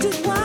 just want